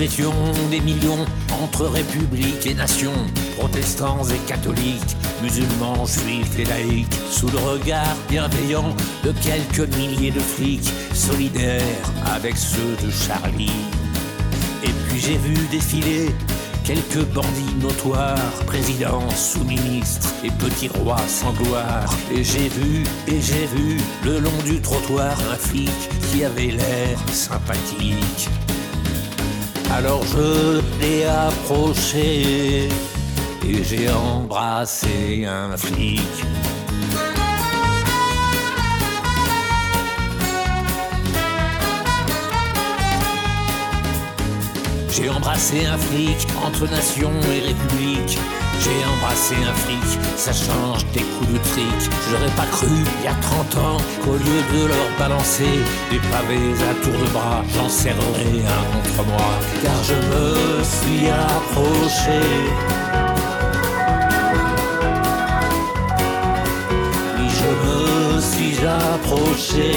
Étions des millions entre républiques et nations, protestants et catholiques, musulmans, juifs et laïcs, sous le regard bienveillant de quelques milliers de flics, solidaires avec ceux de Charlie. Et puis j'ai vu défiler quelques bandits notoires, présidents, sous-ministres et petits rois sans gloire. Et j'ai vu, et j'ai vu, le long du trottoir, un flic qui avait l'air sympathique. Alors je l'ai approché et j'ai embrassé un flic. J'ai embrassé un flic entre nation et république. J'ai embrassé un flic, ça change des coups de trick. J'aurais pas cru, il y a 30 ans, qu'au lieu de leur balancer des pavés à tour de bras, j'en serrerais un contre moi. Car je me suis approché. Oui, je me suis approché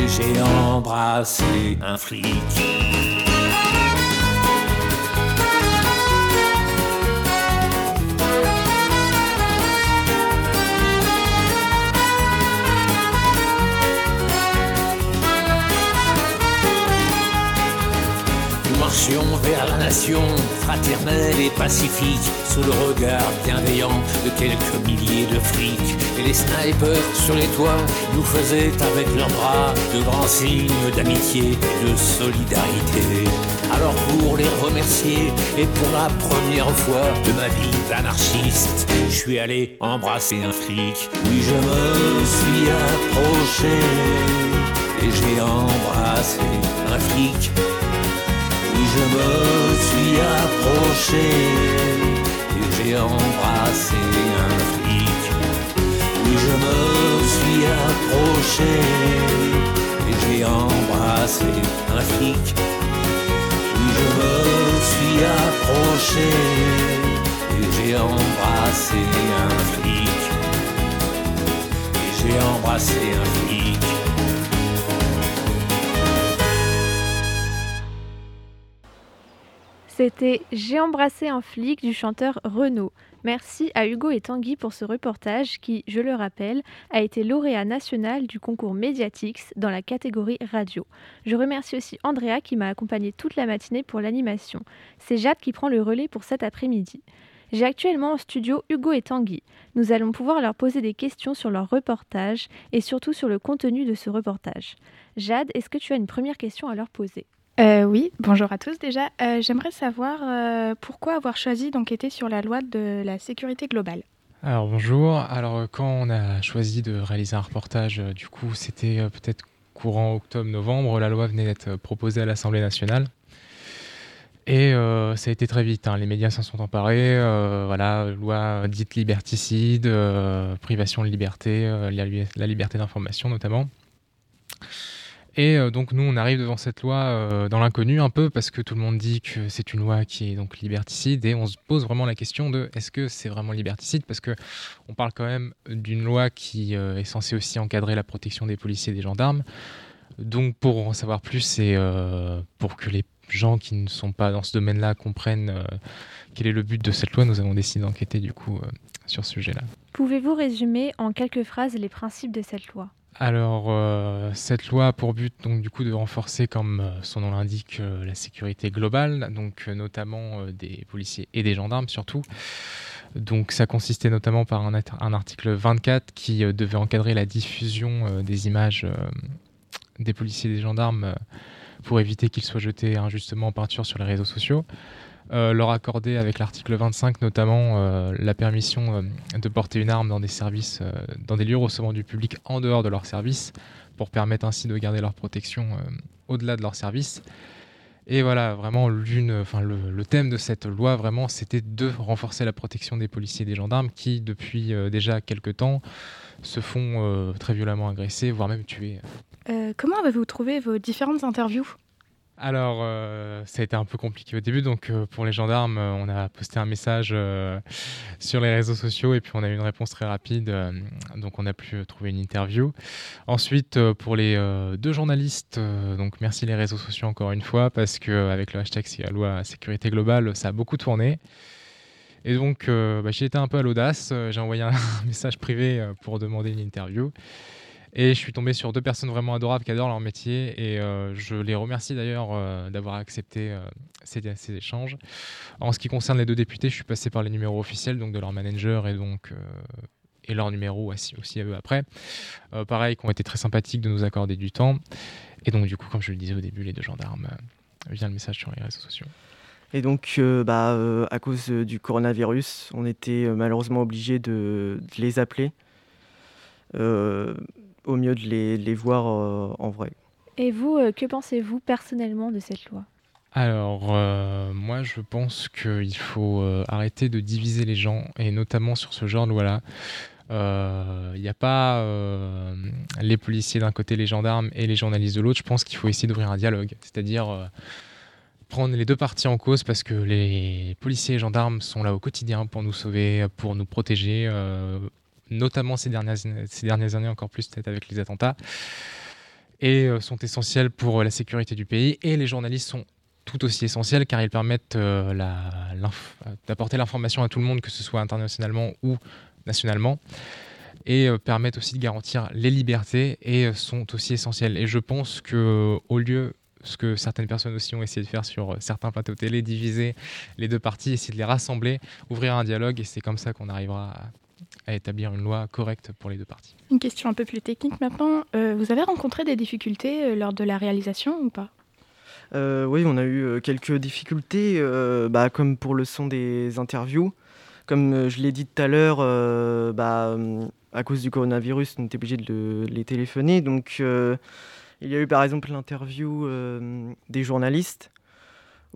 et j'ai embrassé un flic. Vers la nation, fraternelle et pacifique, sous le regard bienveillant de quelques milliers de flics. Et les snipers sur les toits nous faisaient avec leurs bras de grands signes d'amitié et de solidarité. Alors pour les remercier et pour la première fois de ma vie d'anarchiste, je suis allé embrasser un flic. Oui, je me suis approché et j'ai embrassé un flic je me suis approché et j'ai embrassé un flic. Oui, je me suis approché et j'ai embrassé un flic. Oui, je me suis approché et j'ai embrassé un flic. Et j'ai embrassé un flic. C'était J'ai embrassé un flic du chanteur Renaud. Merci à Hugo et Tanguy pour ce reportage qui, je le rappelle, a été lauréat national du concours Mediatix dans la catégorie radio. Je remercie aussi Andrea qui m'a accompagné toute la matinée pour l'animation. C'est Jade qui prend le relais pour cet après-midi. J'ai actuellement en studio Hugo et Tanguy. Nous allons pouvoir leur poser des questions sur leur reportage et surtout sur le contenu de ce reportage. Jade, est-ce que tu as une première question à leur poser? Euh, oui, bonjour à tous déjà. Euh, j'aimerais savoir euh, pourquoi avoir choisi d'enquêter sur la loi de la sécurité globale? Alors bonjour, alors quand on a choisi de réaliser un reportage, du coup c'était peut-être courant octobre-novembre, la loi venait d'être proposée à l'Assemblée nationale. Et ça a été très vite, hein. les médias s'en sont emparés, voilà, loi dite liberticide, privation de liberté, la liberté d'information notamment. Et euh, donc nous, on arrive devant cette loi euh, dans l'inconnu un peu parce que tout le monde dit que c'est une loi qui est donc liberticide et on se pose vraiment la question de est-ce que c'est vraiment liberticide? Parce que on parle quand même d'une loi qui euh, est censée aussi encadrer la protection des policiers et des gendarmes. Donc pour en savoir plus c'est pour que les gens qui ne sont pas dans ce domaine-là comprennent quel est le but de cette loi, nous avons décidé d'enquêter du coup sur ce sujet-là. Pouvez-vous résumer en quelques phrases les principes de cette loi? Alors, euh, cette loi a pour but donc du coup de renforcer, comme euh, son nom l'indique, euh, la sécurité globale, donc notamment des policiers et des gendarmes surtout. Donc, ça consistait notamment par un, un article 24 qui devait encadrer la diffusion des images des policiers et des gendarmes pour éviter qu'ils soient jetés injustement en peinture sur les réseaux sociaux. Euh, leur accorder avec l'article 25 notamment euh, la permission euh, de porter une arme dans des services, dans des lieux recevant du public en dehors de leur service, pour permettre ainsi de garder leur protection au-delà de leur service. Et voilà, vraiment, enfin, le, thème de cette loi, vraiment, c'était de renforcer la protection des policiers et des gendarmes qui, depuis déjà quelques temps, se font très violemment agresser, voire même tuer. comment avez-vous trouvé vos différentes interviews? Alors, euh, ça a été un peu compliqué au début. Donc, euh, pour les gendarmes, euh, on a posté un message sur les réseaux sociaux et puis on a eu une réponse très rapide. donc, on a pu trouver une interview. Ensuite, pour les deux journalistes, donc merci les réseaux sociaux encore une fois parce qu'avec le hashtag loi sécurité globale, ça a beaucoup tourné. Et donc, bah, j'ai été un peu à l'audace. J'ai envoyé un message privé pour demander une interview. Et je suis tombé sur deux personnes vraiment adorables qui adorent leur métier et euh, je les remercie d'ailleurs euh, d'avoir accepté euh, ces, échanges. En ce qui concerne les deux députés, je suis passé par les numéros officiels donc de leur manager et donc et leurs numéros aussi, à eux après. pareil, qui ont été très sympathiques de nous accorder du temps. Et donc du coup, comme je le disais au début, les deux gendarmes vient le message sur les réseaux sociaux. Et donc, bah, à cause du coronavirus, on était malheureusement obligé de, les appeler au mieux de les, voir euh, en vrai. Et vous, euh, que pensez-vous personnellement de cette loi? Alors, euh, moi, je pense qu'il faut arrêter de diviser les gens, et notamment sur ce genre de loi-là. Il n'y a pas les policiers d'un côté, les gendarmes et les journalistes de l'autre. Je pense qu'il faut essayer d'ouvrir un dialogue, c'est-à-dire prendre les deux parties en cause parce que les policiers et gendarmes sont là au quotidien pour nous sauver, pour nous protéger, notamment ces dernières, ces dernières années, encore plus peut-être avec les attentats, et euh, sont essentiels pour euh, la sécurité du pays. Et les journalistes sont tout aussi essentiels car ils permettent euh, d'apporter l'information à tout le monde, que ce soit internationalement ou nationalement, et permettent aussi de garantir les libertés et sont aussi essentiels. Et je pense que au lieu ce que certaines personnes aussi ont essayé de faire sur certains plateaux télé, diviser les deux parties, essayer de les rassembler, ouvrir un dialogue, et c'est comme ça qu'on arrivera à à établir une loi correcte pour les deux parties. Une question un peu plus technique maintenant. Euh, vous avez rencontré des difficultés euh, lors de la réalisation ou pas? Euh, Oui, on a eu quelques difficultés, bah, comme pour le son des interviews. Comme je l'ai dit tout à l'heure, bah, à cause du coronavirus, on était obligé de, les téléphoner. Donc, il y a eu par exemple l'interview des journalistes.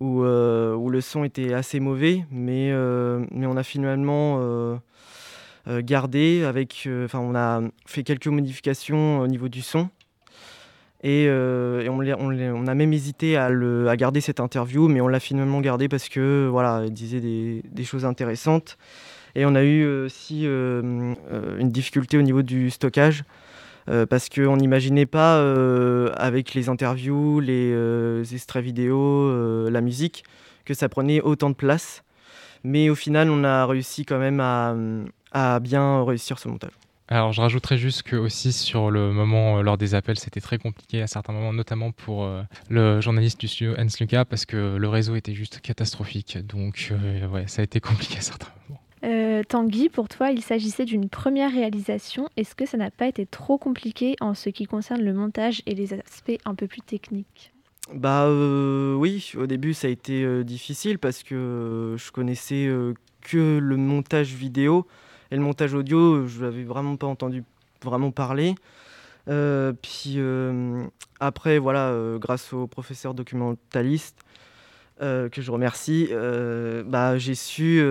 Où, où, le son était assez mauvais, mais, mais on a finalement euh, gardé avec. Euh, enfin, on a fait quelques modifications au niveau du son. Et, euh, on, a même hésité à, garder cette interview, mais on l'a finalement gardé parce que voilà, il disait des, des, choses intéressantes. Et on a eu aussi une difficulté au niveau du stockage. parce qu'on n'imaginait pas, avec les interviews, les extraits vidéo, la musique, que ça prenait autant de place. Mais au final, on a réussi quand même à, à bien réussir ce montage. Alors, je rajouterais juste que aussi sur le moment euh, lors des appels, c'était très compliqué à certains moments, notamment pour euh, le journaliste du studio Hans Lucas, parce que le réseau était juste catastrophique. Donc, euh, ouais, ça a été compliqué à certains moments. Tanguy, pour toi, il s'agissait d'une première réalisation. Est-ce que ça n'a pas été trop compliqué en ce qui concerne le montage et les aspects un peu plus techniques? Bah oui, au début ça a été difficile parce que je connaissais que le montage vidéo. Et le montage audio, je n'avais vraiment pas entendu vraiment parler. Euh, puis euh, après, voilà, euh, grâce au professeur documentaliste que je remercie, bah, j'ai su,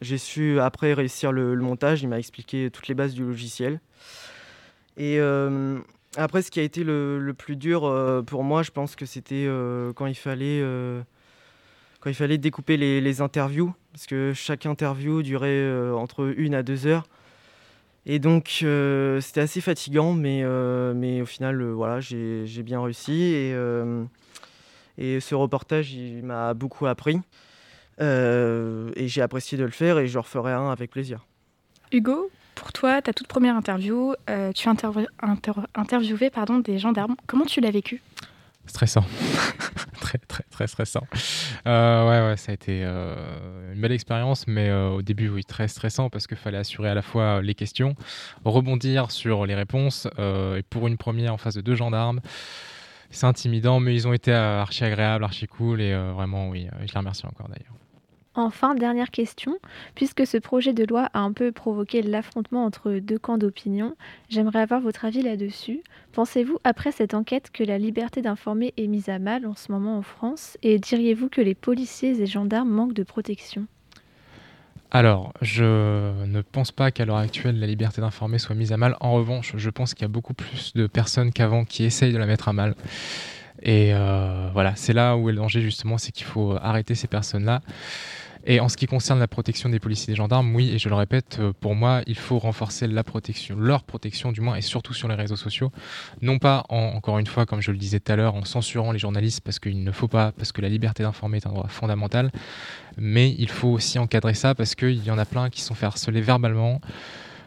j'ai su après réussir le, montage. Il m'a expliqué toutes les bases du logiciel. Et après, ce qui a été le, plus dur pour moi, je pense que c'était quand il fallait quand il fallait découper les, interviews, parce que chaque interview durait euh, entre une à deux heures. Et donc euh, c'était assez fatigant, mais, euh, mais au final, voilà, j'ai bien réussi. Et, et ce reportage, il m'a beaucoup appris. et j'ai apprécié de le faire et je referai un avec plaisir. Hugo, pour toi, ta toute première interview, tu as interviewé pardon, des gendarmes. Comment tu l'as vécu? Stressant. très, très, très stressant. Euh, ouais, ouais, ça a été euh, une belle expérience, mais euh, au début, oui, très stressant parce qu'il fallait assurer à la fois les questions, rebondir sur les réponses, et pour une première en face de deux gendarmes. C'est intimidant, mais ils ont été archi agréables, archi cool, et vraiment, oui, je les remercie encore d'ailleurs. Enfin, dernière question, puisque ce projet de loi a un peu provoqué l'affrontement entre deux camps d'opinion, j'aimerais avoir votre avis là-dessus. Pensez-vous, après cette enquête, que la liberté d'informer est mise à mal en ce moment en France? Et diriez-vous que les policiers et gendarmes manquent de protection? Alors, je ne pense pas qu'à l'heure actuelle, la liberté d'informer soit mise à mal. En revanche, je pense qu'il y a beaucoup plus de personnes qu'avant qui essayent de la mettre à mal. Et voilà, c'est là où est le danger justement, c'est qu'il faut arrêter ces personnes-là. Et en ce qui concerne la protection des policiers et des gendarmes, oui, et je le répète, euh, pour moi, il faut renforcer la protection, leur protection du moins, et surtout sur les réseaux sociaux. Non pas, encore une fois, comme je le disais tout à l'heure, en censurant les journalistes parce qu'il ne faut pas, parce que la liberté d'informer est un droit fondamental, mais il faut aussi encadrer ça parce qu'il y en a plein qui sont fait harceler verbalement.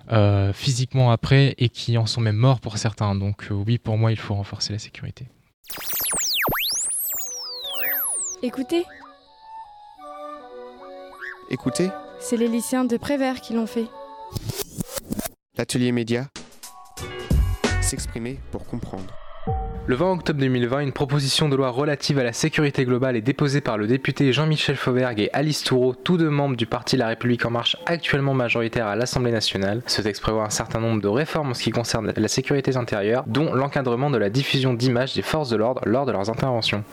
Euh, physiquement après et qui en sont même morts pour certains. Donc euh, oui, pour moi, il faut renforcer la sécurité. Écoutez, Écoutez. C'est les lycéens de Prévert qui l'ont fait. L'atelier média. S'exprimer pour comprendre. Le 20 octobre 2020, une proposition de loi relative à la sécurité globale est déposée par le député Jean-Michel Fauvergue et Alice Toureau, tous deux membres du parti La République En Marche, actuellement majoritaire à l'Assemblée nationale. Ce texte prévoit un certain nombre de réformes en ce qui concerne la sécurité intérieure, dont l'encadrement de la diffusion d'images des forces de l'ordre lors de leurs interventions.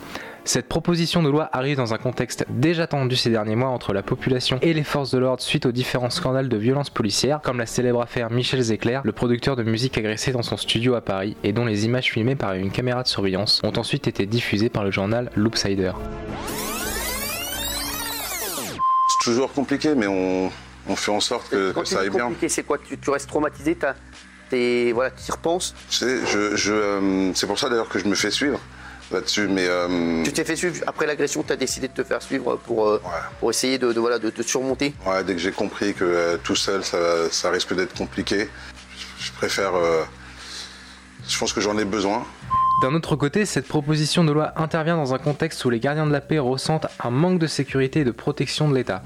Cette proposition de loi arrive dans un contexte déjà tendu ces derniers mois entre la population et les forces de l'ordre suite aux différents scandales de violences policières, comme la célèbre affaire Michel Zecler, le producteur de musique agressé dans son studio à Paris et dont les images filmées par une caméra de surveillance ont ensuite été diffusées par le journal Loopsider. C'est toujours compliqué, mais on, fait en sorte que, ça aille bien. C'est quoi? Tu, restes traumatisé tu voilà, y repenses? Euh, C'est pour ça d'ailleurs que je me fais suivre là-dessus. Mais euh, tu t'es fait suivre après l'agression, tu as décidé de te faire suivre pour, euh, pour essayer de, voilà, de, surmonter. Ouais, dès que j'ai compris que euh, tout seul, ça, ça risque d'être compliqué, je, préfère. je pense que j'en ai besoin. D'un autre côté, cette proposition de loi intervient dans un contexte où les gardiens de la paix ressentent un manque de sécurité et de protection de l'État.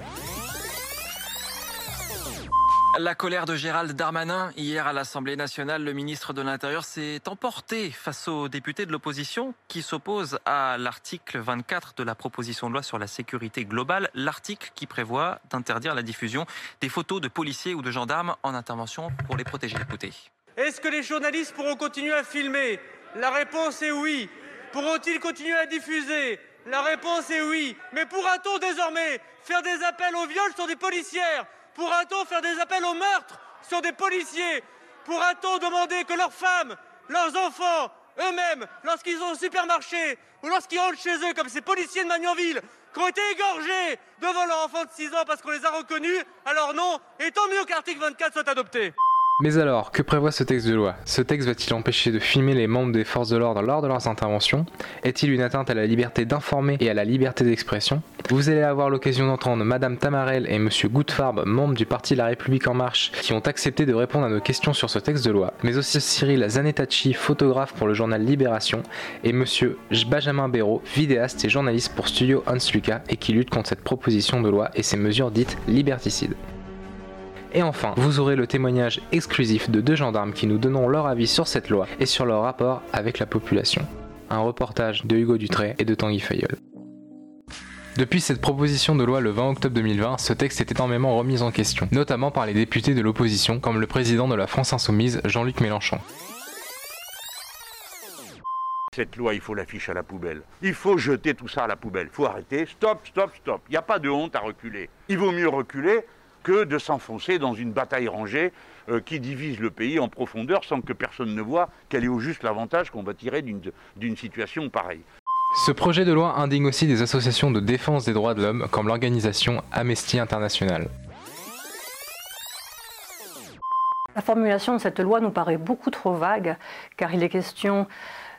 La colère de Gérald Darmanin. Hier à l'Assemblée nationale, le ministre de l'Intérieur s'est emporté face aux députés de l'opposition qui s'opposent à l'article 24 de la proposition de loi sur la sécurité globale, l'article qui prévoit d'interdire la diffusion des photos de policiers ou de gendarmes en intervention pour les protéger. Écoutez. Est-ce que les journalistes pourront continuer à filmer? La réponse est oui. Pourront-ils continuer à diffuser? La réponse est oui. Mais pourra-t-on désormais faire des appels au viol sur des policières? Pourra-t-on faire des appels au meurtre sur des policiers Pourra-t-on demander que leurs femmes, leurs enfants, eux-mêmes, lorsqu'ils sont au supermarché ou lorsqu'ils rentrent chez eux, comme ces policiers de Magnanville, qui ont été égorgés devant leur enfant de 6 ans parce qu'on les a reconnus, alors non, et tant mieux qu'article 24 soit adopté. Mais alors, que prévoit ce texte de loi? Ce texte va-t-il empêcher de filmer les membres des forces de l'ordre lors de leurs interventions? Est-il une atteinte à la liberté d'informer et à la liberté d'expression? Vous allez avoir l'occasion d'entendre Madame Tamarel et Monsieur Goutfarb, membres du parti La République En Marche, qui ont accepté de répondre à nos questions sur ce texte de loi, mais aussi Cyril Zanettacci, photographe pour le journal Libération, et Monsieur Benjamin Béraud, vidéaste et journaliste pour Studio Hans Lucas, et qui lutte contre cette proposition de loi et ces mesures dites liberticides. Et enfin, vous aurez le témoignage exclusif de deux gendarmes qui nous donnent leur avis sur cette loi et sur leur rapport avec la population. Un reportage de Hugo Dutré et de Tanguy Fayol. Depuis cette proposition de loi le 20 octobre 2020, ce texte est énormément remis en question, notamment par les députés de l'opposition, comme le président de la France Insoumise, Jean-Luc Mélenchon. Cette loi, il faut l'afficher à la poubelle. Il faut jeter tout ça à la poubelle. Il faut arrêter. Stop, stop, stop. Il n'y a pas de honte à reculer. Il vaut mieux reculer que de s'enfoncer dans une bataille rangée euh, qui divise le pays en profondeur sans que personne ne voit quel est au juste l'avantage qu'on va tirer d'une situation pareille. Ce projet de loi indigne aussi des associations de défense des droits de l'homme comme l'organisation Amnesty International. La formulation de cette loi nous paraît beaucoup trop vague car il est question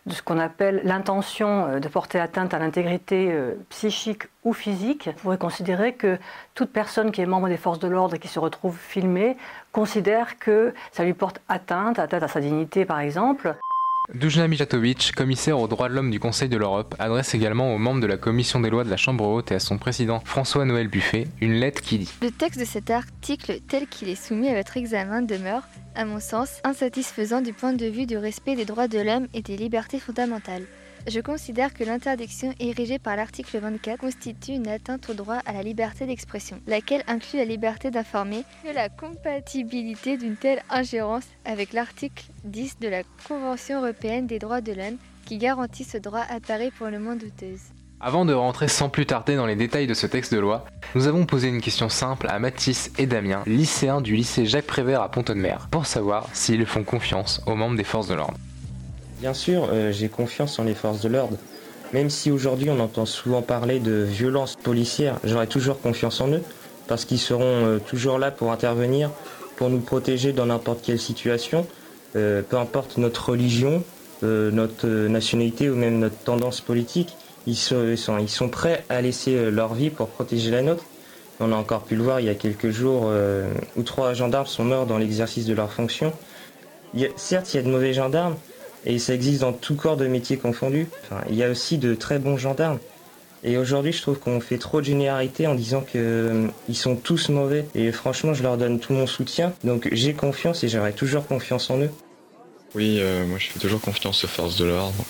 de ce qu'on appelle l'intention euh, de porter atteinte à l'intégrité euh, psychique ou physique. On pourrait considérer que toute personne qui est membre des forces de l'ordre et qui se retrouve filmée considère que ça lui porte atteinte, atteinte à sa dignité par exemple. Dujna Mijatovic, commissaire aux droits de l'homme du Conseil de l'Europe, adresse également aux membres de la commission des lois de la Chambre haute et à son président François-Noël Buffet une lettre qui dit Le texte de cet article tel qu'il est soumis à votre examen demeure, à mon sens, insatisfaisant du point de vue du respect des droits de l'homme et des libertés fondamentales. Je considère que l'interdiction érigée par l'article 24 constitue une atteinte au droit à la liberté d'expression, laquelle inclut la liberté d'informer que la compatibilité d'une telle ingérence avec l'article 10 de la Convention européenne des droits de l'homme qui garantit ce droit apparaît pour le moins douteuse. Avant de rentrer sans plus tarder dans les détails de ce texte de loi, nous avons posé une question simple à Mathis et Damien, lycéens du lycée Jacques Prévert à Pont-de-Mer, pour savoir s'ils font confiance aux membres des forces de l'ordre. Bien sûr, euh, j'ai confiance en les forces de l'ordre. Même si aujourd'hui on entend souvent parler de violence policière, j'aurai toujours confiance en eux parce qu'ils seront euh, toujours là pour intervenir, pour nous protéger dans n'importe quelle situation, euh, peu importe notre religion, notre nationalité ou même notre tendance politique. Ils sont, ils sont, prêts à laisser leur vie pour protéger la nôtre. On a encore pu le voir il y a quelques jours où trois gendarmes sont morts dans l'exercice de leur fonction. certes, il y a de mauvais gendarmes, et ça existe dans tout corps de métier confondu. il y a aussi de très bons gendarmes. Et aujourd'hui, je trouve qu'on fait trop de généralité en disant qu'ils euh, sont tous mauvais. Et franchement, je leur donne tout mon soutien. Donc j'ai confiance et j'aurai toujours confiance en eux. Oui, euh, moi je fais toujours confiance aux forces de l'ordre.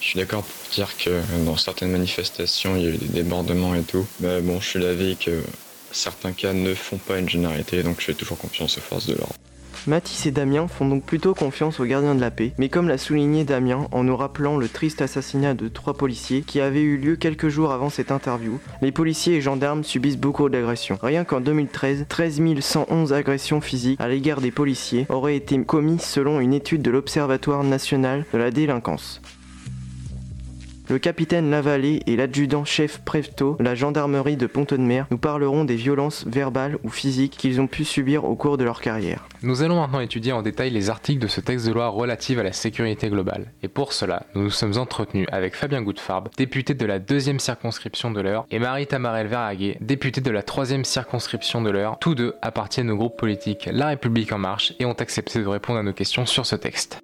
Je suis d'accord pour dire que dans certaines manifestations, il y a eu des débordements et tout. Mais bon, je suis d'avis que certains cas ne font pas une généralité, donc je fais toujours confiance aux forces de l'ordre. Mathis et Damien font donc plutôt confiance aux gardiens de la paix, mais comme l'a souligné Damien en nous rappelant le triste assassinat de trois policiers qui avait eu lieu quelques jours avant cette interview, les policiers et gendarmes subissent beaucoup d'agressions. Rien qu'en 2013, 13 111 agressions physiques à l'égard des policiers auraient été commises selon une étude de l'Observatoire national de la délinquance. Le capitaine Lavallée et l'adjudant-chef Prefto de la gendarmerie de Pont-de-Mer nous parleront des violences verbales ou physiques qu'ils ont pu subir au cours de leur carrière. Nous allons maintenant étudier en détail les articles de ce texte de loi relatif à la sécurité globale. Et pour cela, nous nous sommes entretenus avec Fabien Goudfarb, député de la deuxième circonscription de l'Eure, et Marie Tamarel Verhaguet, députée de la troisième circonscription de l'Eure. Tous deux appartiennent au groupe politique La République en marche et ont accepté de répondre à nos questions sur ce texte.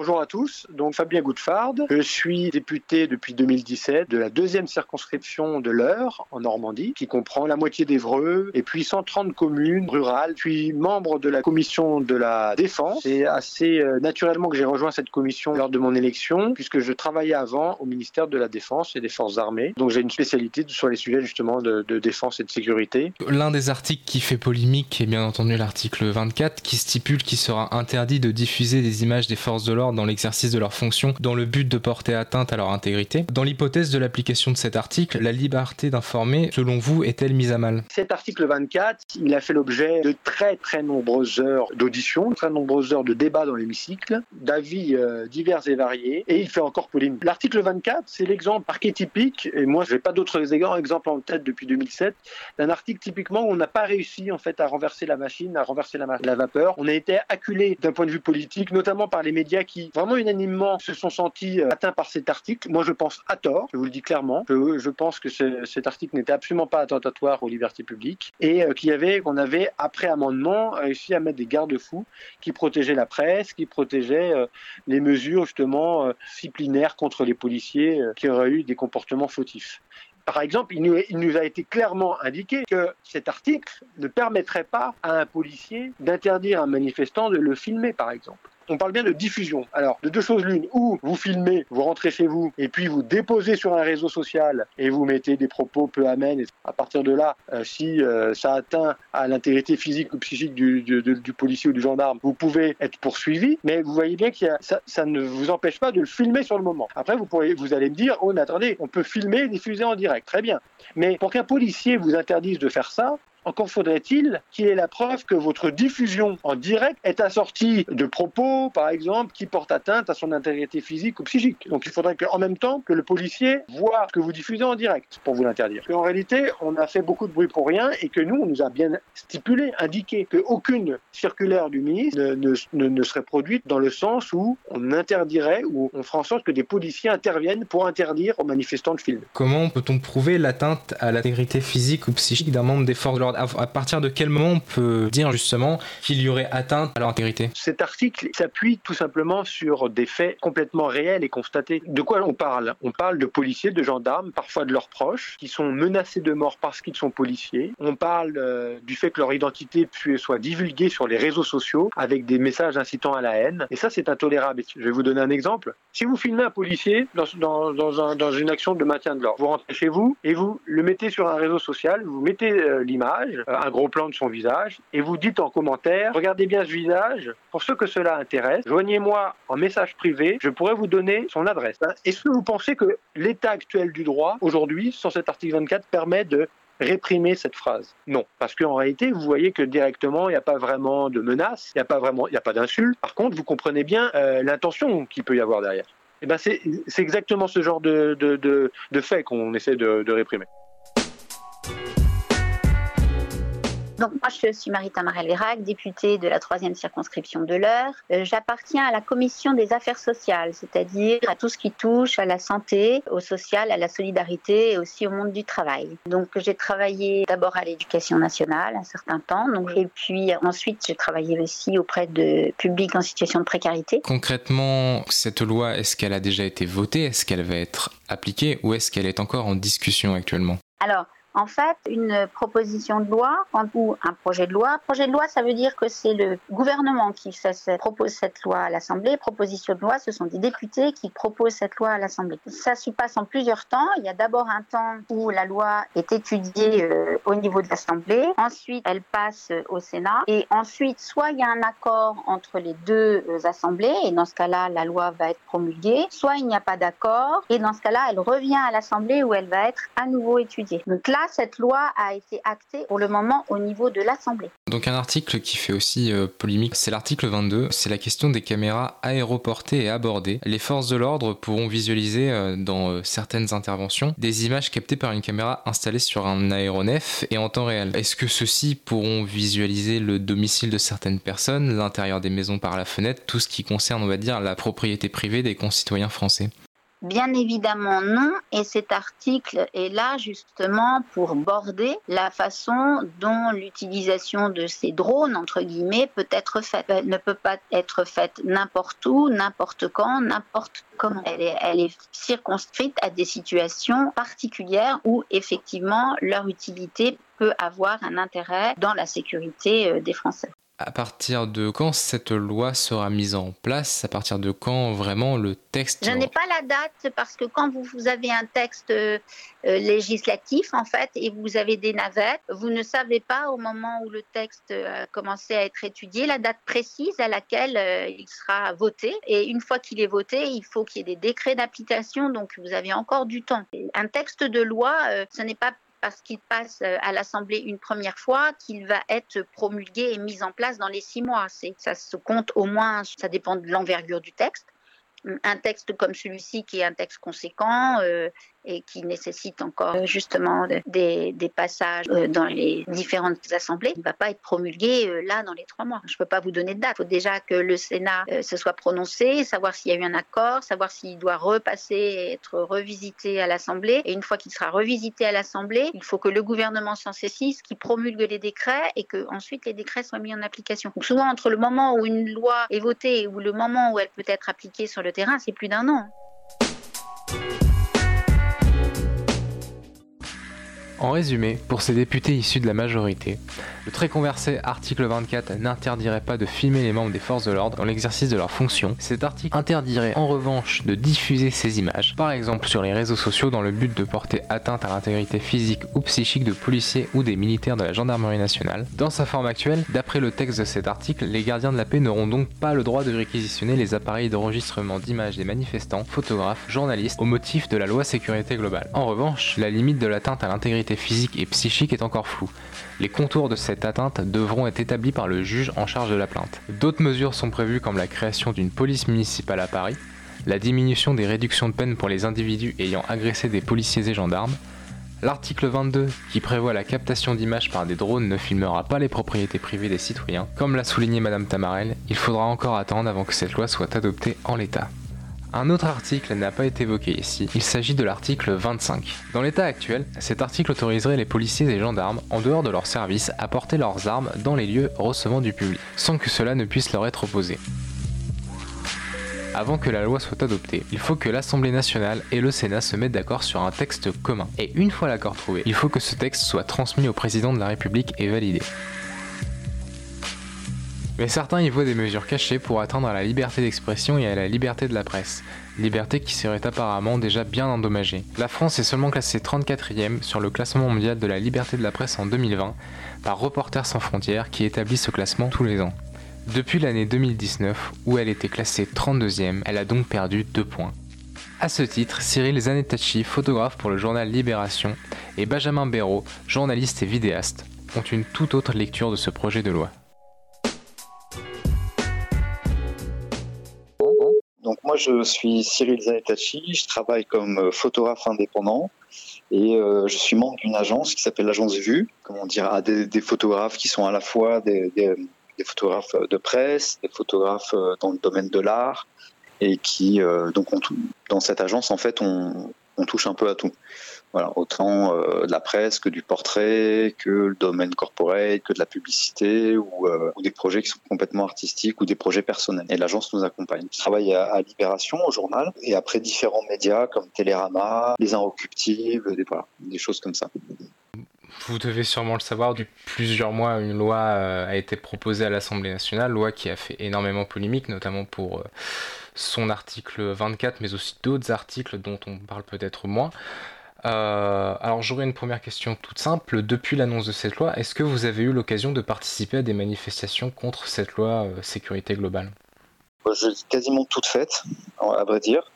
Bonjour à tous, donc Fabien Goudfard. Je suis député depuis 2017 de la deuxième circonscription de l'Eure en Normandie, qui comprend la moitié d'Evreux et puis 130 communes rurales. Je suis membre de la commission de la défense. C'est assez euh, naturellement que j'ai rejoint cette commission lors de mon élection, puisque je travaillais avant au ministère de la Défense et des Forces armées. Donc j'ai une spécialité sur les sujets justement de, de défense et de sécurité. L'un des articles qui fait polémique est bien entendu l'article 24 qui stipule qu'il sera interdit de diffuser des images des forces de l'ordre dans l'exercice de leurs fonctions dans le but de porter atteinte à leur intégrité. Dans l'hypothèse de l'application de cet article, la liberté d'informer, selon vous, est-elle mise à mal? Cet article 24, il a fait l'objet de très très nombreuses heures d'audition, très nombreuses heures de débat dans l'hémicycle, d'avis euh, divers et variés, et il fait encore polémique. L'article 24, c'est l'exemple archétypique, et moi je n'ai pas d'autres exemples en tête depuis 2007, d'un article typiquement où on n'a pas réussi en fait à renverser la machine, à renverser la, la vapeur. On a été acculé d'un point de vue politique, notamment par les médias qui vraiment unanimement se sont sentis euh, atteints par cet article. Moi, je pense à tort, je vous le dis clairement. Je, pense que cet article n'était absolument pas attentatoire aux libertés publiques et euh, qu'il y avait, qu'on avait, après amendement, réussi à mettre des garde-fous qui protégeaient la presse, qui protégeaient euh, les mesures justement disciplinaires contre les policiers qui auraient eu des comportements fautifs. Par exemple, il nous, a été clairement indiqué que cet article ne permettrait pas à un policier d'interdire un manifestant de le filmer, par exemple on parle bien de diffusion. Alors, de deux choses l'une, ou vous filmez, vous rentrez chez vous, et puis vous déposez sur un réseau social et vous mettez des propos peu amènes. Et à partir de là, euh, si euh, ça atteint à l'intégrité physique ou psychique du, policier ou du gendarme, vous pouvez être poursuivi. Mais vous voyez bien que ça, ça, ne vous empêche pas de le filmer sur le moment. Après, vous, pourriez, vous allez me dire, oh, mais attendez, on peut filmer et diffuser en direct. Très bien. Mais pour qu'un policier vous interdise de faire ça, encore faudrait-il qu'il ait la preuve que votre diffusion en direct est assortie de propos, par exemple, qui portent atteinte à son intégrité physique ou psychique. Donc il faudrait qu'en même temps que le policier voit ce que vous diffusez en direct pour vous l'interdire. En réalité, on a fait beaucoup de bruit pour rien et que nous, on nous a bien stipulé, indiqué qu'aucune circulaire du ministre ne, serait produite dans le sens où on interdirait ou on ferait en sorte que des policiers interviennent pour interdire aux manifestants de filmer. Comment peut-on prouver l'atteinte à l'intégrité physique ou psychique d'un membre des forces de l'ordre? À partir de quel moment on peut dire justement qu'il y aurait atteinte à leur intégrité Cet article s'appuie tout simplement sur des faits complètement réels et constatés. De quoi on parle? On parle de policiers, de gendarmes, parfois de leurs proches, qui sont menacés de mort parce qu'ils sont policiers. On parle euh, du fait que leur identité soit divulguée sur les réseaux sociaux avec des messages incitant à la haine. Et ça, c'est intolérable. Je vais vous donner un exemple. Si vous filmez un policier dans, une action de maintien de l'ordre, vous rentrez chez vous et vous le mettez sur un réseau social, vous mettez euh, l'image, euh, un gros plan de son visage, et vous dites en commentaire, regardez bien ce visage, pour ceux que cela intéresse, joignez-moi en message privé, je pourrais vous donner son adresse. Hein, est-ce que vous pensez que l'état actuel du droit, aujourd'hui, sur cet article 24, permet de réprimer cette phrase? Non, parce qu'en réalité, vous voyez que directement, il n'y a pas vraiment de menace, il n'y a pas vraiment, il n'y a pas d'insulte. Par contre, vous comprenez bien euh, l'intention qu'il peut y avoir derrière. eh ben c'est exactement ce genre de, de, de, de fait qu'on essaie de réprimer. Donc moi je suis Marita Marel-Vérac, députée de la troisième circonscription de l'Eure. Euh, j'appartiens à la commission des affaires sociales, c'est-à-dire à tout ce qui touche à la santé, au social, à la solidarité et aussi au monde du travail. Donc j'ai travaillé d'abord à l'éducation nationale un certain temps, donc, et puis ensuite j'ai travaillé aussi auprès de publics en situation de précarité. Concrètement, cette loi, est-ce qu'elle a déjà été votée? Est-ce qu'elle va être appliquée? Ou est-ce qu'elle est encore en discussion actuellement? Alors, en fait, une proposition de loi ou un projet de loi. Projet de loi, ça veut dire que c'est le gouvernement qui propose cette loi à l'Assemblée. Proposition de loi, ce sont des députés qui proposent cette loi à l'Assemblée. Ça se passe en plusieurs temps. Il y a d'abord un temps où la loi est étudiée euh, au niveau de l'Assemblée. Ensuite, elle passe au Sénat. Et ensuite, soit il y a un accord entre les deux euh, assemblées, et dans ce cas-là, la loi va être promulguée. Soit il n'y a pas d'accord, et dans ce cas-là, elle revient à l'Assemblée où elle va être à nouveau étudiée. Donc là, cette loi a été actée pour le moment au niveau de l'Assemblée. Donc un article qui fait aussi euh, polémique, c'est l'article 22, c'est la question des caméras aéroportées et abordées. Les forces de l'ordre pourront visualiser euh, dans euh, certaines interventions des images captées par une caméra installée sur un aéronef et en temps réel. Est-ce que ceux-ci pourront visualiser le domicile de certaines personnes, l'intérieur des maisons par la fenêtre, tout ce qui concerne, on va dire, la propriété privée des concitoyens français? Bien évidemment non, et cet article est là justement pour border la façon dont l'utilisation de ces drones, entre guillemets, peut être faite, ne peut pas être faite n'importe où, n'importe quand, n'importe comment. Elle est, elle est circonscrite à des situations particulières où effectivement leur utilité peut avoir un intérêt dans la sécurité euh, des Français à partir de quand cette loi sera mise en place? À partir de quand vraiment le texte Je n'ai pas la date parce que quand vous, avez un texte euh, législatif en fait et vous avez des navettes, vous ne savez pas au moment où le texte a commencé à être étudié la date précise à laquelle euh, il sera voté. Et une fois qu'il est voté, il faut qu'il y ait des décrets d'application, donc vous avez encore du temps. Un texte de loi, euh, ce n'est pas parce qu'il passe euh, à l'Assemblée une première fois qu'il va être promulgué et mis en place dans les six mois. Ça se compte au moins, ça dépend de l'envergure du texte. Un texte comme celui-ci, qui est un texte conséquent, euh, et qui nécessite encore euh, justement des, passages euh, dans les différentes assemblées ne va pas être promulgué euh, là dans les trois mois. Je ne peux pas vous donner de date. Il faut déjà que le Sénat se soit prononcé, savoir s'il y a eu un accord, savoir s'il doit repasser et être revisité à l'Assemblée. Et une fois qu'il sera revisité à l'Assemblée, il faut que le gouvernement s'en saisisse, qu'il promulgue les décrets et que ensuite les décrets soient mis en application. Donc souvent entre le moment où une loi est votée et où le moment où elle peut être appliquée sur le terrain, c'est plus d'un an. En résumé, pour ces députés issus de la majorité, le très conversé article 24 n'interdirait pas de filmer les membres des forces de l'ordre dans l'exercice de leurs fonctions. Cet article interdirait en revanche de diffuser ces images, par exemple sur les réseaux sociaux dans le but de porter atteinte à l'intégrité physique ou psychique de policiers ou des militaires de la gendarmerie nationale. Dans sa forme actuelle, d'après le texte de cet article, les gardiens de la paix n'auront donc pas le droit de réquisitionner les appareils d'enregistrement d'images des manifestants, photographes, journalistes au motif de la loi sécurité globale. En revanche, la limite de l'atteinte à l'intégrité physique et psychique est encore floue. Les contours de cette atteinte devront être établis par le juge en charge de la plainte. D'autres mesures sont prévues comme la création d'une police municipale à Paris, la diminution des réductions de peine pour les individus ayant agressé des policiers et gendarmes, L'article 22, qui prévoit la captation d'images par des drones, ne filmera pas les propriétés privées des citoyens. Comme l'a souligné Madame Tamarel, il faudra encore attendre avant que cette loi soit adoptée en l'état. Un autre article n'a pas été évoqué ici, il s'agit de l'article 25. Dans l'état actuel, cet article autoriserait les policiers et gendarmes, en dehors de leur service, à porter leurs armes dans les lieux recevant du public, sans que cela ne puisse leur être opposé. Avant que la loi soit adoptée, il faut que l'Assemblée nationale et le Sénat se mettent d'accord sur un texte commun. Et une fois l'accord trouvé, il faut que ce texte soit transmis au président de la République et validé. Mais certains y voient des mesures cachées pour atteindre à la liberté d'expression et à la liberté de la presse, liberté qui serait apparemment déjà bien endommagée. La France est seulement classée 34e sur le classement mondial de la liberté de la presse en 2020 par Reporters sans frontières qui établit ce classement tous les ans. Depuis l'année 2019, où elle était classée 32e, elle a donc perdu 2 points. A ce titre, Cyril Zanettacci, photographe pour le journal Libération, et Benjamin Béraud, journaliste et vidéaste, ont une toute autre lecture de ce projet de loi. Donc moi je suis Cyril Zanetachi, je travaille comme photographe indépendant et je suis membre d'une agence qui s'appelle l'agence Vue, dire, à des, photographes qui sont à la fois des, photographes de presse, des photographes dans le domaine de l'art et qui donc on, dans cette agence en fait on, on touche un peu à tout. Voilà, autant euh, de la presse que du portrait, que le domaine corporel, que de la publicité ou, euh, ou, des projets qui sont complètement artistiques ou des projets personnels. Et l'agence nous accompagne. Je travaille à, Libération, au journal, et après différents médias comme Télérama, Les Inrecuptibles, des, des choses comme ça. Vous devez sûrement le savoir, depuis plusieurs mois, une loi euh, a été proposée à l'Assemblée nationale, loi qui a fait énormément polémique, notamment pour son article 24, mais aussi d'autres articles dont on parle peut-être moins. Euh, alors j'aurais une première question toute simple. Depuis l'annonce de cette loi, est-ce que vous avez eu l'occasion de participer à des manifestations contre cette loi euh, sécurité globale? J'ai quasiment toutes faites, à vrai dire.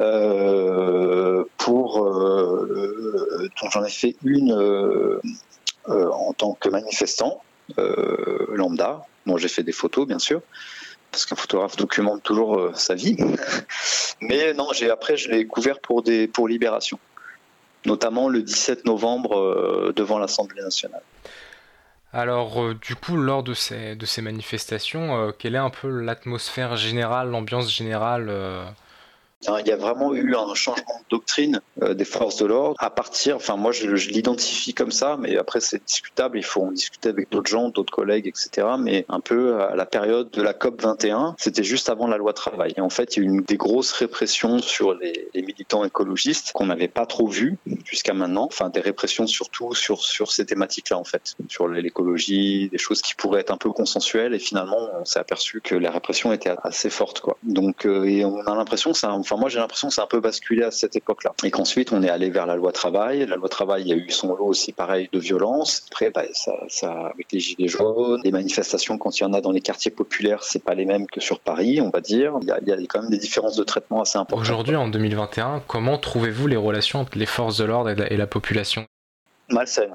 Euh, pour j'en ai fait une en tant que manifestant lambda. Moi j'ai fait des photos bien sûr parce qu'un photographe documente toujours sa vie. Mais non, j'ai après je l'ai couvert pour des pour Libération notamment le 17 novembre euh, devant l'Assemblée nationale. Alors, euh, du coup, lors de ces, de ces manifestations, euh, quelle est un peu l'atmosphère générale, l'ambiance générale il y a vraiment eu un changement de doctrine euh, des forces de l'ordre à partir, enfin moi je, l'identifie comme ça, mais après c'est discutable, il faut en discuter avec d'autres gens, d'autres collègues, etc. Mais un peu à la période de la COP 21, c'était juste avant la loi travail. Et en fait, il y a eu des grosses répressions sur les, militants écologistes qu'on n'avait pas trop vues jusqu'à maintenant. Enfin, des répressions surtout sur, sur ces thématiques-là, en fait, sur l'écologie, des choses qui pourraient être un peu consensuelles. Et finalement, on s'est aperçu que la répression était assez forte, quoi. Donc, euh, et on a l'impression que ça Enfin, moi, j'ai l'impression que c'est un peu basculé à cette époque-là. Et qu'ensuite, on est allé vers la loi travail. La loi travail, il y a eu son lot aussi, pareil, de violence. Après, bah, ça, avec les gilets jaunes, les manifestations, quand il y en a dans les quartiers populaires, c'est pas les mêmes que sur Paris, on va dire. Il y a quand même des différences de traitement assez importantes. Aujourd'hui, en 2021, comment trouvez-vous les relations entre les forces de l'ordre et la population? Malsaine,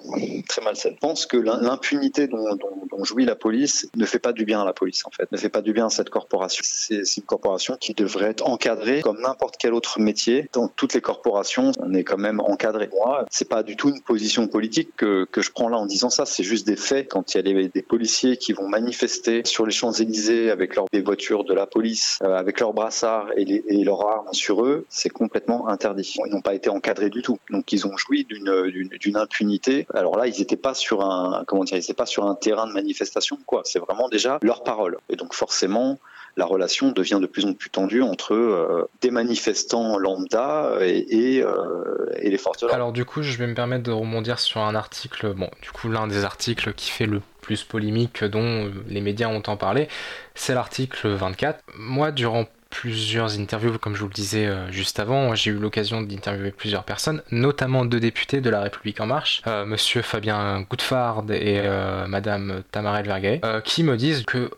très malsaine. Je pense que l'impunité dont, jouit la police ne fait pas du bien à la police, en fait, ne fait pas du bien à cette corporation. C'est une corporation qui devrait être encadrée comme n'importe quel autre métier. Dans toutes les corporations, on est quand même encadré. Moi, c'est pas du tout une position politique que, je prends là en disant ça, c'est juste des faits. Quand il y a des policiers qui vont manifester sur les Champs-Élysées avec leurs des voitures de la police, euh, avec leurs brassards et, et leurs armes sur eux, c'est complètement interdit. Ils n'ont pas été encadrés du tout. Donc ils ont joui d'une impunité alors là, ils n'étaient pas sur un, comment dire, ils pas sur un terrain de manifestation, quoi. C'est vraiment déjà leur parole. Et donc forcément, la relation devient de plus en plus tendue entre euh, des manifestants lambda et, euh, les forces. Alors du coup, je vais me permettre de rebondir sur un article, bon, du coup l'un des articles qui fait le plus polémique dont les médias ont en parlé, c'est l'article 24. Moi, durant plusieurs interviews, comme je vous le disais euh, juste avant. J'ai eu l'occasion d'interviewer plusieurs personnes, notamment deux députés de La République En Marche, euh, monsieur Fabien Goudfard et euh, madame Tamarel Vergay, qui me disent que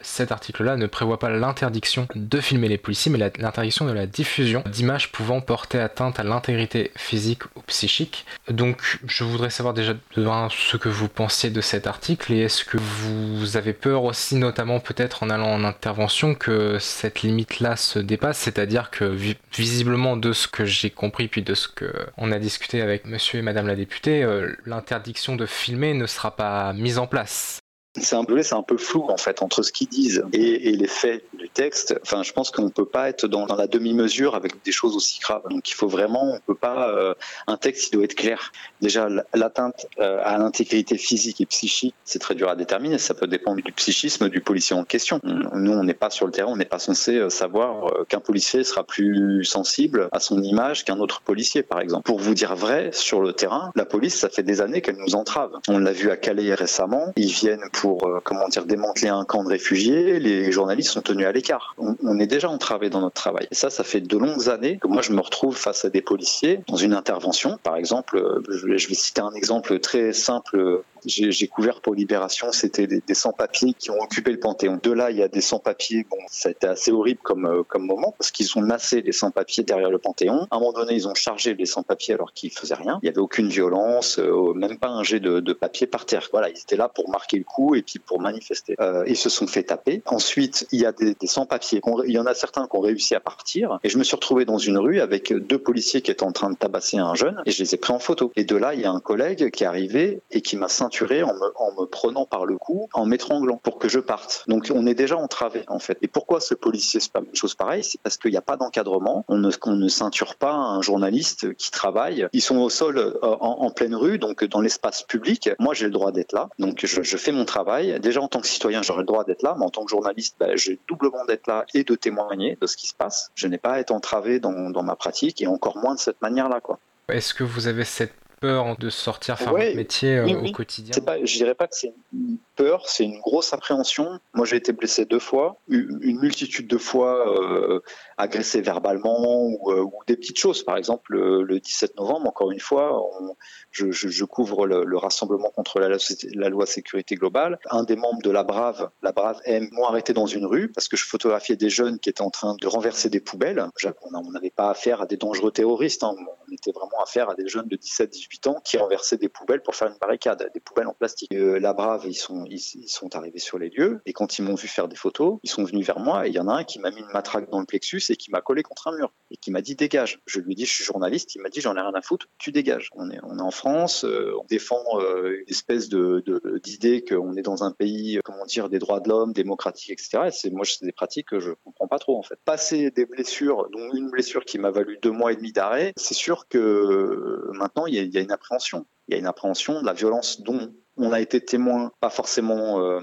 cet article-là ne prévoit pas l'interdiction de filmer les policiers, mais l'interdiction de la diffusion d'images pouvant porter atteinte à l'intégrité physique ou psychique. Donc, je voudrais savoir déjà de ce que vous pensiez de cet article et est-ce que vous avez peur aussi, notamment peut-être en allant en intervention, que cette limite se dépasse, c'est-à-dire que visiblement de ce que j'ai compris puis de ce que on a discuté avec monsieur et madame la députée, euh, l'interdiction de filmer ne sera pas mise en place c'est un peu, un peu flou en fait entre ce qu'ils disent et, les faits du texte. Enfin, je pense qu'on ne peut pas être dans, la demi-mesure avec des choses aussi graves. Donc, il faut vraiment, on peut pas. Euh, un texte, il doit être clair. Déjà, l'atteinte euh, à l'intégrité physique et psychique, c'est très dur à déterminer. Ça peut dépendre du psychisme du policier en question. Nous, on n'est pas sur le terrain, on n'est pas censé euh, savoir qu'un policier sera plus sensible à son image qu'un autre policier, par exemple. Pour vous dire vrai, sur le terrain, la police, ça fait des années qu'elle nous entrave. On l'a vu à Calais récemment. Ils viennent pour euh, comment dire démanteler un camp de réfugiés, les journalistes sont tenus à l'écart. On, est déjà entravé dans notre travail. Et ça, ça fait de longues années que moi je me retrouve face à des policiers dans une intervention. Par exemple, euh, je vais citer un exemple très simple j'ai couvert pour Libération, c'était des, sans-papiers qui ont occupé le Panthéon. De là, il y a des sans-papiers. Bon, ça a été assez horrible comme, euh, comme moment parce qu'ils ont massé les sans-papiers derrière le Panthéon. À un moment donné, ils ont chargé les sans-papiers alors qu'ils faisaient rien. Il y avait aucune violence, même pas un jet de, papier par terre. Voilà, ils étaient là pour marquer le coup et puis pour manifester. Euh, ils se sont fait taper. Ensuite, il y a des, sans-papiers. Il y en a certains qui ont réussi à partir. Et je me suis retrouvé dans une rue avec deux policiers qui étaient en train de tabasser un jeune et je les ai pris en photo. Et de là, il y a un collègue qui est arrivé et qui m'a ceinturé en me, en me prenant par le cou, en m'étranglant pour que je parte. Donc on est déjà entravé en fait. Et pourquoi ce policier pas une chose pareille? C'est parce qu'il n'y a pas d'encadrement. On ne, on ceinture pas un journaliste qui travaille. Ils sont au sol euh, en, pleine rue, donc dans l'espace public. Moi, j'ai le droit d'être là. Donc je, fais mon travail. Déjà en tant que citoyen, j'aurais le droit d'être là, mais en tant que journaliste, ben, j'ai doublement d'être là et de témoigner de ce qui se passe. Je n'ai pas à être entravé dans, dans ma pratique et encore moins de cette manière-là. Est-ce que vous avez cette peur de sortir faire ouais, votre métier euh, oui, au quotidien pas, Je dirais pas que c'est une peur, c'est une grosse appréhension. Moi, j'ai été blessé deux fois, une multitude de fois euh, agressé verbalement ou, euh, ou, des petites choses. Par exemple, le, le 17 novembre, encore une fois, on, je, je, je, couvre le, le, rassemblement contre la, la, loi sécurité globale. Un des membres de la Brave, la Brave M, m'ont arrêté dans une rue parce que je photographiais des jeunes qui étaient en train de renverser des poubelles. On n'avait pas affaire à des dangereux terroristes, hein. on était vraiment affaire à des jeunes de 17-18 qui renversaient des poubelles pour faire une barricade, des poubelles en plastique. Euh, la Brave, ils sont, ils, sont arrivés sur les lieux et quand ils m'ont vu faire des photos, ils sont venus vers moi et il y en a un qui m'a mis une matraque dans le plexus et qui m'a collé contre un mur et qui m'a dit dégage. Je lui ai dit je suis journaliste, il m'a dit j'en ai rien à foutre, tu dégages. On est, on est en France, euh, on défend euh, une espèce de, d'idée qu'on est dans un pays, comment dire, des droits de l'homme, démocratique, etc. Et moi c'est des pratiques que je comprends pas trop en fait. Passer des blessures, dont une blessure qui m'a valu deux mois et demi d'arrêt, c'est sûr que maintenant il y, a, une appréhension. Il y a une appréhension de la violence dont on a été témoin, pas forcément euh,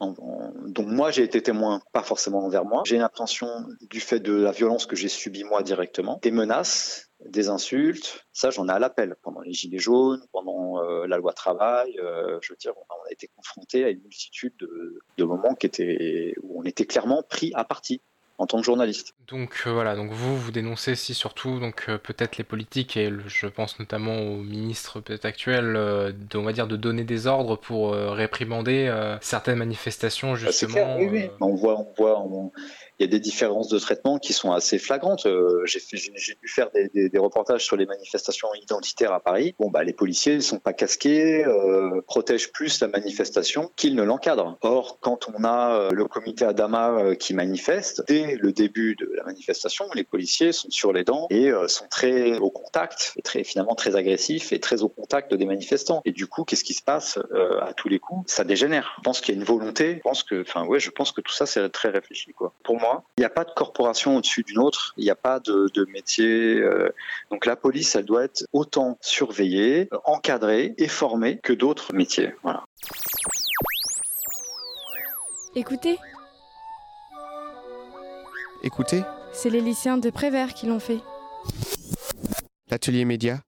dont moi j'ai été témoin, pas forcément envers moi. J'ai une appréhension du fait de la violence que j'ai subie moi directement, des menaces, des insultes. Ça, j'en ai à l'appel pendant les gilets jaunes, pendant euh, la loi travail. Euh, je veux dire, on a, été confronté à une multitude de, moments où on était clairement pris à partie en tant que journaliste. Donc euh, voilà, donc vous vous dénoncez si surtout donc euh, peut-être les politiques et le, je pense notamment au ministre peut-être actuel euh, de, on va dire de donner des ordres pour euh, réprimander euh, certaines manifestations justement. Bah, clair, oui, oui. On voit, on voit, on, il y a des différences de traitement qui sont assez flagrantes. Euh, j'ai dû faire des, des, des, reportages sur les manifestations identitaires à Paris. Bon, bah, les policiers ne sont pas casqués, euh, protègent plus la manifestation qu'ils ne l'encadrent. Or, quand on a euh, le comité Adama euh, qui manifeste, dès le début de la manifestation, les policiers sont sur les dents et euh, sont très au contact, très, finalement très agressifs et très au contact des manifestants. Et du coup, qu'est-ce qui se passe euh, à tous les coups? Ça dégénère. Je pense qu'il y a une volonté. Je pense que, enfin, ouais, je pense que tout ça, c'est très réfléchi, quoi. Pour moi, il n'y a pas de corporation au-dessus d'une autre, il n'y a pas de, de métier. Euh, donc la police, elle doit être autant surveillée, encadrée et formée que d'autres métiers. Voilà. Écoutez. Écoutez. C'est les lycéens de Prévert qui l'ont fait. L'atelier média.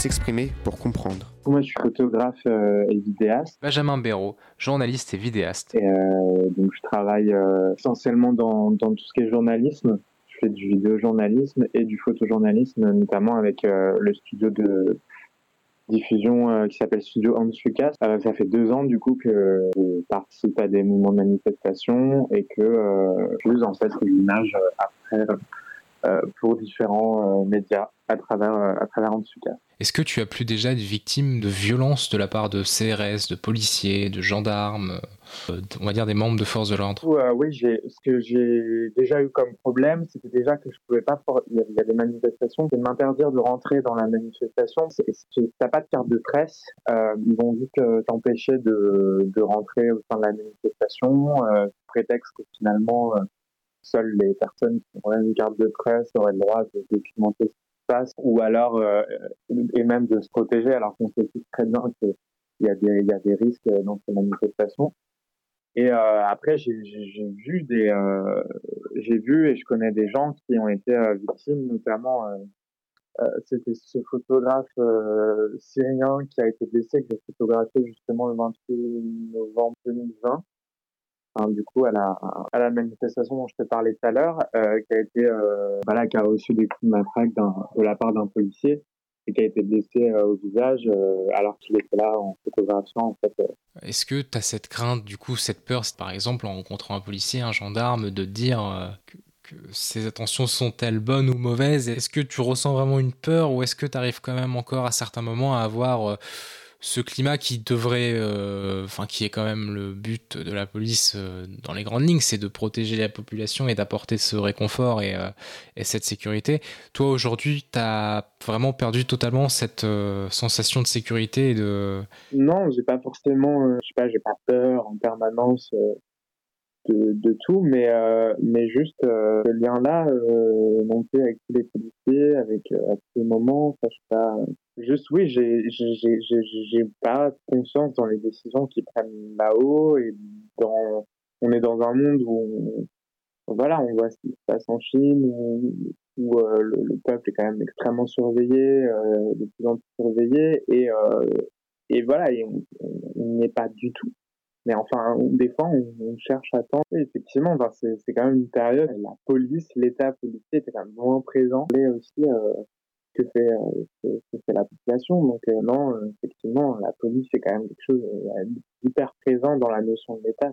S'exprimer pour comprendre. Moi, je suis photographe euh, et vidéaste. Benjamin Béraud, journaliste et vidéaste. Et, euh, donc, je travaille euh, essentiellement dans, dans, tout ce qui est journalisme. Je fais du vidéojournalisme et du photojournalisme, notamment avec euh, le studio de diffusion euh, qui s'appelle Studio Hans Lucas. ça fait deux ans, du coup, que je participe à des mouvements de manifestation et que je use en fait l'image après pour différents médias à travers, à travers. Est-ce que tu as plus déjà des victimes de violences de la part de CRS, de policiers, de gendarmes, euh, on va dire des membres de forces de l'ordre? Euh, Oui, ce que j'ai déjà eu comme problème, c'était déjà que je pouvais pas. Il y, a, des manifestations qui m'interdire de rentrer dans la manifestation. Si tu n'as pas de carte de presse, euh, ils vont vite euh, t'empêcher de, rentrer au sein de la manifestation, prétexte que finalement seules les personnes qui ont une carte de presse auraient le droit de documenter ou alors euh, et même de se protéger alors qu'on sait très bien qu'il y a des risques dans ces manifestations. Et euh, après j'ai vu des euh, j'ai vu et je connais des gens qui ont été victimes, notamment c'était ce photographe syrien qui a été blessé que j'ai photographié justement le 28 novembre 2020 Du coup à la manifestation dont je te parlais tout à l'heure, euh, qui a été euh, voilà, qui a reçu des coups de matraque de la part d'un policier et qui a été blessé euh, au visage alors qu'il était là en photographiant en fait. Est-ce que tu as cette crainte du coup, cette peur, par exemple en rencontrant un policier, un gendarme, de dire que, que ces attentions sont-elles bonnes ou mauvaises? Est-ce que tu ressens vraiment une peur ou est-ce que tu arrives quand même encore à certains moments à avoir ce climat qui devrait, euh, qui est quand même le but de la police euh, dans les grandes lignes, c'est de protéger la population et d'apporter ce réconfort et, euh, et, cette sécurité. Toi aujourd'hui, tu as vraiment perdu totalement cette sensation de sécurité et de... Non, j'ai pas forcément, je sais pas, j'ai pas peur en permanence de, tout, mais mais juste ce lien-là, plus avec tous les policiers, avec à tous les moments, ça, je sais pas Juste, oui, j'ai pas conscience dans les décisions qui prennent là-haut et dans, on est dans un monde où, voilà, on voit ce qui se passe en Chine, où, où euh, le, peuple est quand même extrêmement surveillé, euh, de plus en plus surveillé, et, euh, et voilà, et on n'est pas du tout. Mais enfin, des fois, on, cherche à temps. effectivement, c'est quand même une période, la police, l'État policier était quand même moins présent. Et aussi, que fait, euh, la population. Donc euh, non, euh, effectivement, la police c'est quand même quelque chose d'hyper présent dans la notion de l'État.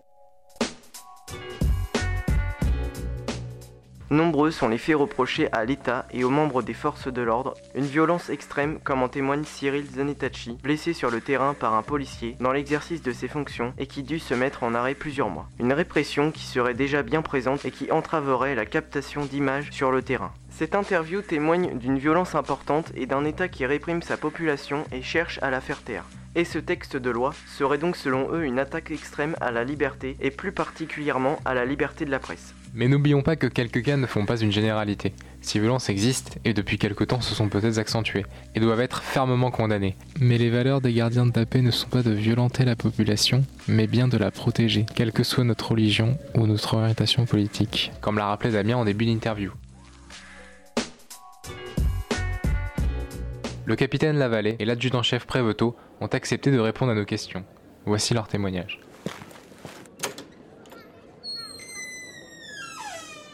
Nombreux sont les faits reprochés à l'État et aux membres des forces de l'ordre, une violence extrême comme en témoigne Cyril Zanetachi, blessé sur le terrain par un policier dans l'exercice de ses fonctions et qui dut se mettre en arrêt plusieurs mois. Une répression qui serait déjà bien présente et qui entraverait la captation d'images sur le terrain. Cette interview témoigne d'une violence importante et d'un État qui réprime sa population et cherche à la faire taire. Et ce texte de loi serait donc selon eux une attaque extrême à la liberté et plus particulièrement à la liberté de la presse. Mais n'oublions pas que quelques cas ne font pas une généralité. Ces violences existent et depuis quelque temps se sont peut-être accentuées et doivent être fermement condamnées. Mais les valeurs des gardiens de la paix ne sont pas de violenter la population, mais bien de la protéger, quelle que soit notre religion ou notre orientation politique, comme l'a rappelé Damien en début d'interview. Le capitaine Lavallée et l'adjudant-chef Préveto ont accepté de répondre à nos questions. Voici leur témoignage.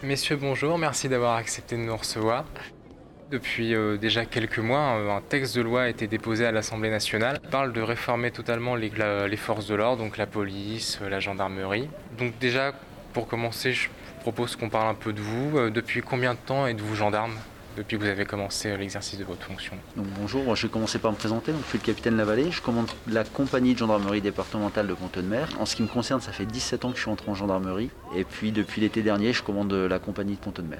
Messieurs, bonjour, merci d'avoir accepté de nous recevoir. Depuis euh, déjà quelques mois, euh, un texte de loi a été déposé à l'Assemblée nationale. Il parle de réformer totalement les, les forces de l'ordre, donc la police, euh, la gendarmerie. Donc déjà, pour commencer, je propose qu'on parle un peu de vous. Depuis combien de temps êtes-vous gendarme? Depuis que vous avez commencé l'exercice de votre fonction Bonjour, je vais commencer par me présenter. Je suis le capitaine Lavallée, je commande la compagnie de gendarmerie départementale de Pont-de-Mer. En ce qui me concerne, ça fait 17 ans que je suis entré en gendarmerie. Et puis depuis l'été dernier, je commande la compagnie de Pont-de-Mer.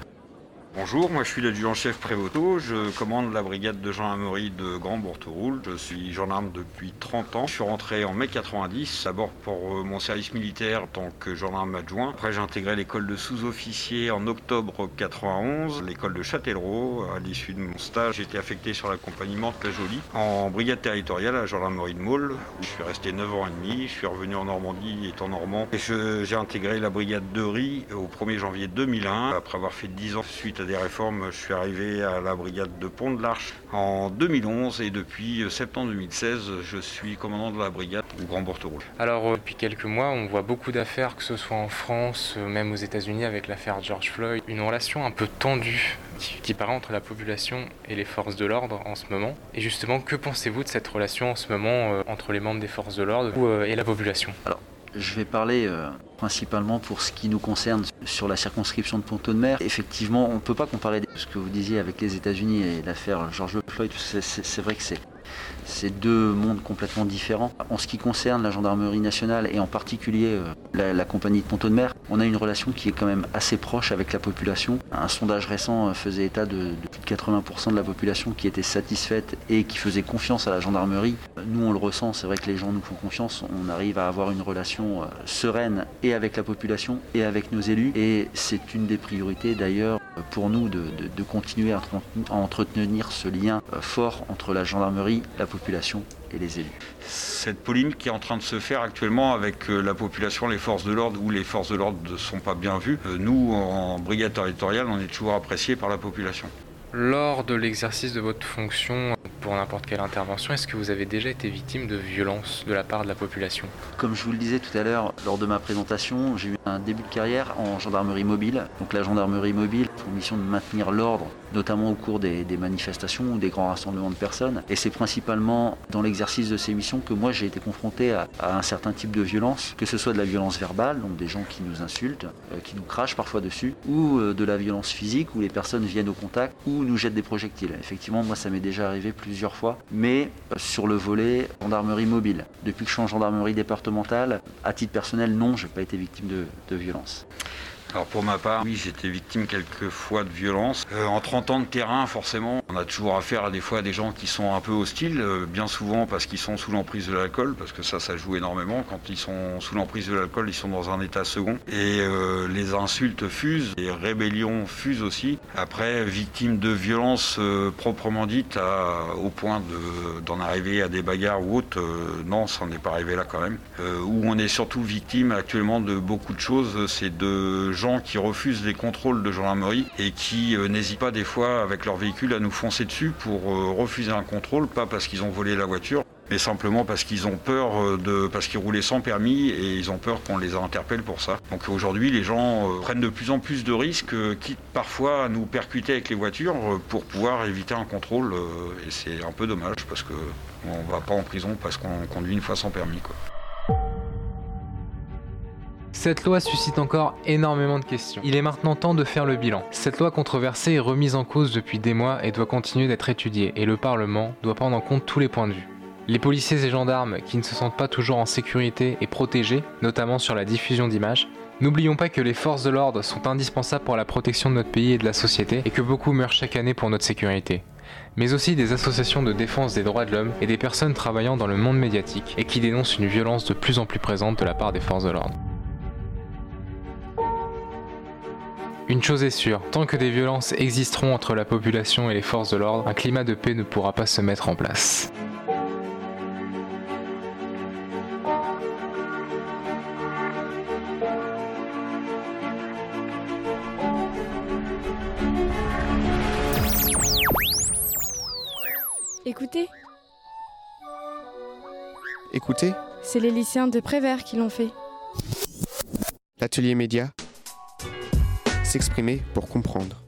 Bonjour, moi je suis l'adjudant-chef Prévoto, je commande la brigade de gendarmerie de Grand Bourteroule. Je suis gendarme depuis 30 ans. Je suis rentré en mai 90, d'abord pour euh, mon service militaire en tant que gendarme adjoint. Après j'ai intégré l'école de sous-officier en octobre 91, l'école de Châtellerault. À l'issue de mon stage, j'ai été affecté sur l'accompagnement de la Jolie en brigade territoriale à la gendarmerie de Maule. Je suis resté 9 ans et demi. Je suis revenu en Normandie étant normand. Et j'ai intégré la brigade de Riz au 1er janvier 2001. Après avoir fait 10 ans suite à des réformes, je suis arrivé à la brigade de Pont de l'Arche en 2011 et depuis septembre 2016, je suis commandant de la brigade au Grand Bourteroule. Alors, euh, depuis quelques mois, on voit beaucoup d'affaires, que ce soit en France, euh, même aux États-Unis avec l'affaire George Floyd, une relation un peu tendue qui, paraît entre la population et les forces de l'ordre en ce moment. Et justement, que pensez-vous de cette relation en ce moment euh, entre les membres des forces de l'ordre et la population? Alors, je vais parler principalement pour ce qui nous concerne sur la circonscription de Pont-de-Mer. Effectivement, on ne peut pas comparer ce que vous disiez avec les États-Unis et l'affaire George Floyd. C'est vrai que c'est c'est deux mondes complètement différents. En ce qui concerne la gendarmerie nationale et en particulier euh, la, compagnie de ponton de Mer, on a une relation qui est quand même assez proche avec la population. Un sondage récent euh, faisait état de, plus de 80% de la population qui était satisfaite et qui faisait confiance à la gendarmerie. Nous, on le ressent, c'est vrai que les gens nous font confiance. On arrive à avoir une relation euh, sereine et avec la population et avec nos élus. Et c'est une des priorités d'ailleurs pour nous de, continuer à, entretenir ce lien fort entre la gendarmerie, la population et les élus. Cette polémique qui est en train de se faire actuellement avec euh, la population, les forces de l'ordre, où les forces de l'ordre ne sont pas bien vues, euh, nous, en brigade territoriale, on est toujours appréciés par la population. Lors de l'exercice de votre fonction pour n'importe quelle intervention, est-ce que vous avez déjà été victime de violences de la part de la population? Comme je vous le disais tout à l'heure lors de ma présentation, j'ai eu un début de carrière en gendarmerie mobile. Donc la gendarmerie mobile pour mission de maintenir l'ordre, notamment au cours des, manifestations ou des grands rassemblements de personnes. Et c'est principalement dans l'exercice de ces missions que moi j'ai été confronté à, un certain type de violence, que ce soit de la violence verbale, donc des gens qui nous insultent, euh, qui nous crachent parfois dessus, ou euh, de la violence physique où les personnes viennent au contact, ou nous jettent des projectiles. Effectivement, moi, ça m'est déjà arrivé plus plusieurs fois, mais sur le volet gendarmerie mobile. Depuis que je suis en gendarmerie départementale, à titre personnel, non, je n'ai pas été victime de, de violence. Alors pour ma part, oui, j'étais victime quelques fois de violence. Euh, en 30 ans de terrain, forcément, on a toujours affaire à des fois à des gens qui sont un peu hostiles, euh, bien souvent parce qu'ils sont sous l'emprise de l'alcool, parce que ça, ça joue énormément. Quand ils sont sous l'emprise de l'alcool, ils sont dans un état second. Et euh, les insultes fusent, les rébellions fusent aussi. Après, victime de violence proprement dite, au point d'en arriver à des bagarres ou autres, non, ça n'est pas arrivé là quand même. où on est surtout victime actuellement de beaucoup de choses, c'est de gens qui refusent les contrôles de gendarmerie et qui euh, n'hésitent pas des fois avec leur véhicule à nous foncer dessus pour euh, refuser un contrôle, pas parce qu'ils ont volé la voiture, mais simplement parce qu'ils ont peur euh, de parce qu'ils roulaient sans permis et ils ont peur qu'on les interpelle pour ça. Donc aujourd'hui, les gens prennent de plus en plus de risques, quitte parfois à nous percuter avec les voitures pour pouvoir éviter un contrôle. et c'est un peu dommage parce que on va pas en prison parce qu'on conduit une fois sans permis. Quoi. Cette loi suscite encore énormément de questions. Il est maintenant temps de faire le bilan. Cette loi controversée est remise en cause depuis des mois et doit continuer d'être étudiée, et le Parlement doit prendre en compte tous les points de vue. Les policiers et gendarmes qui ne se sentent pas toujours en sécurité et protégés, notamment sur la diffusion d'images, N'oublions pas que les forces de l'ordre sont indispensables pour la protection de notre pays et de la société et que beaucoup meurent chaque année pour notre sécurité. Mais aussi des associations de défense des droits de l'homme et des personnes travaillant dans le monde médiatique et qui dénoncent une violence de plus en plus présente de la part des forces de l'ordre. Une chose est sûre, tant que des violences existeront entre la population et les forces de l'ordre, un climat de paix ne pourra pas se mettre en place. Écoutez. Écoutez. C'est les lycéens de Prévert qui l'ont fait. L'atelier média s'exprimer pour comprendre.